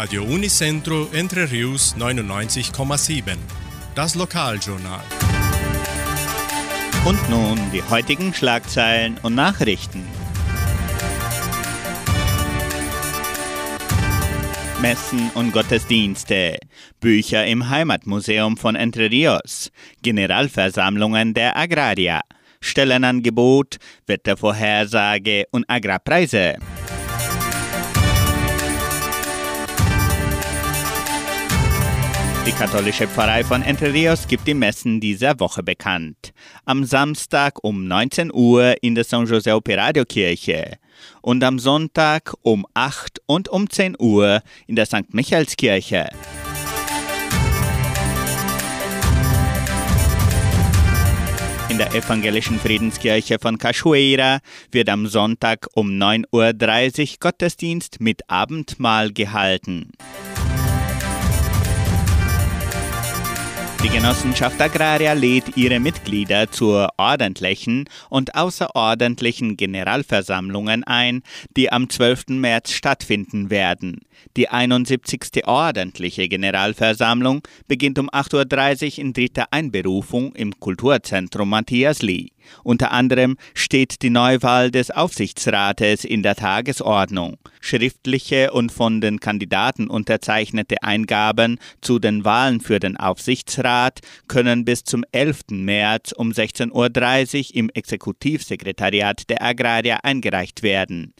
Radio Unicentro Entre Rius 99,7. Das Lokaljournal. Und nun die heutigen Schlagzeilen und Nachrichten. Messen und Gottesdienste, Bücher im Heimatmuseum von Entre Rios, Generalversammlungen der Agraria, Stellenangebot, Wettervorhersage und Agrarpreise. Die katholische Pfarrei von Entre Rios gibt die Messen dieser Woche bekannt. Am Samstag um 19 Uhr in der San José Operario Kirche und am Sonntag um 8 und um 10 Uhr in der St. Michaelskirche. In der evangelischen Friedenskirche von Cachoeira wird am Sonntag um 9.30 Uhr Gottesdienst mit Abendmahl gehalten. Die Genossenschaft Agraria lädt ihre Mitglieder zur ordentlichen und außerordentlichen Generalversammlungen ein, die am 12. März stattfinden werden. Die 71. ordentliche Generalversammlung beginnt um 8.30 Uhr in dritter Einberufung im Kulturzentrum Matthias Lee. Unter anderem steht die Neuwahl des Aufsichtsrates in der Tagesordnung. Schriftliche und von den Kandidaten unterzeichnete Eingaben zu den Wahlen für den Aufsichtsrat können bis zum 11. März um 16.30 Uhr im Exekutivsekretariat der Agraria eingereicht werden.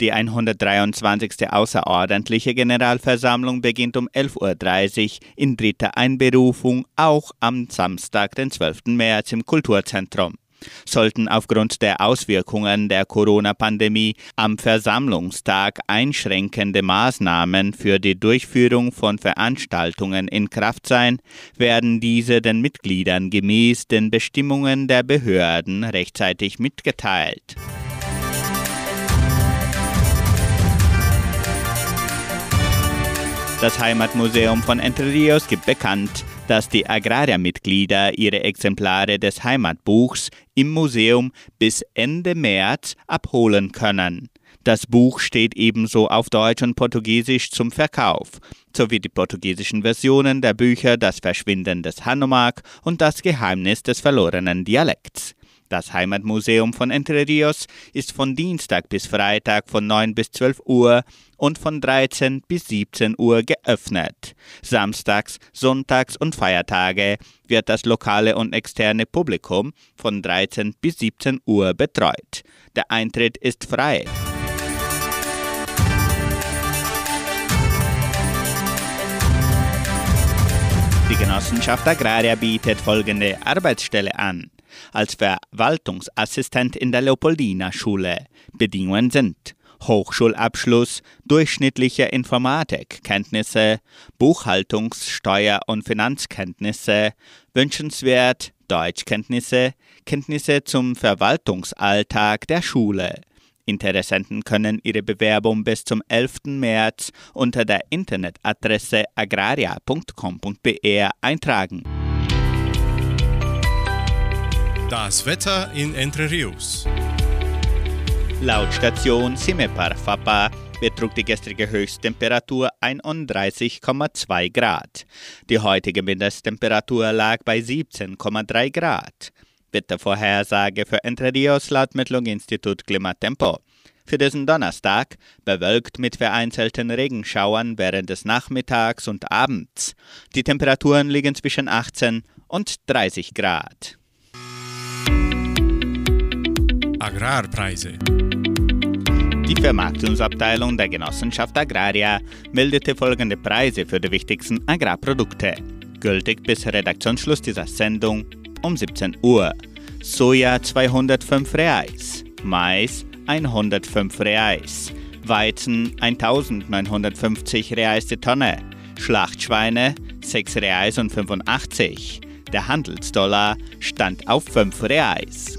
Die 123. außerordentliche Generalversammlung beginnt um 11.30 Uhr in dritter Einberufung, auch am Samstag, den 12. März im Kulturzentrum sollten aufgrund der Auswirkungen der Corona-Pandemie am Versammlungstag einschränkende Maßnahmen für die Durchführung von Veranstaltungen in Kraft sein, werden diese den Mitgliedern gemäß den Bestimmungen der Behörden rechtzeitig mitgeteilt. Das Heimatmuseum von Entre Rios gibt bekannt, dass die Agraria-Mitglieder ihre Exemplare des Heimatbuchs im Museum bis Ende März abholen können. Das Buch steht ebenso auf Deutsch und Portugiesisch zum Verkauf, sowie die portugiesischen Versionen der Bücher Das Verschwinden des Hanomag und Das Geheimnis des verlorenen Dialekts. Das Heimatmuseum von Entre Rios ist von Dienstag bis Freitag von 9 bis 12 Uhr und von 13 bis 17 Uhr geöffnet. Samstags, Sonntags und Feiertage wird das lokale und externe Publikum von 13 bis 17 Uhr betreut. Der Eintritt ist frei. Die Genossenschaft Agraria bietet folgende Arbeitsstelle an als Verwaltungsassistent in der Leopoldina-Schule. Bedingungen sind Hochschulabschluss, durchschnittliche Informatikkenntnisse, Buchhaltungs-, Steuer- und Finanzkenntnisse, wünschenswert Deutschkenntnisse, Kenntnisse zum Verwaltungsalltag der Schule. Interessenten können ihre Bewerbung bis zum 11. März unter der Internetadresse agraria.com.br eintragen. Das Wetter in Entre Rios. Laut Station Simepar Fapa betrug die gestrige Höchsttemperatur 31,2 Grad. Die heutige Mindesttemperatur lag bei 17,3 Grad. Wettervorhersage für Entre Rios laut Metlog-Institut Klimatempo. Für diesen Donnerstag bewölkt mit vereinzelten Regenschauern während des Nachmittags und Abends. Die Temperaturen liegen zwischen 18 und 30 Grad. Agrarpreise. Die Vermarktungsabteilung der Genossenschaft Agraria meldete folgende Preise für die wichtigsten Agrarprodukte. Gültig bis Redaktionsschluss dieser Sendung um 17 Uhr. Soja 205 Reais, Mais 105 Reais, Weizen 1950 Reais die Tonne, Schlachtschweine 6 Reais und 85. Der Handelsdollar stand auf 5 Reais.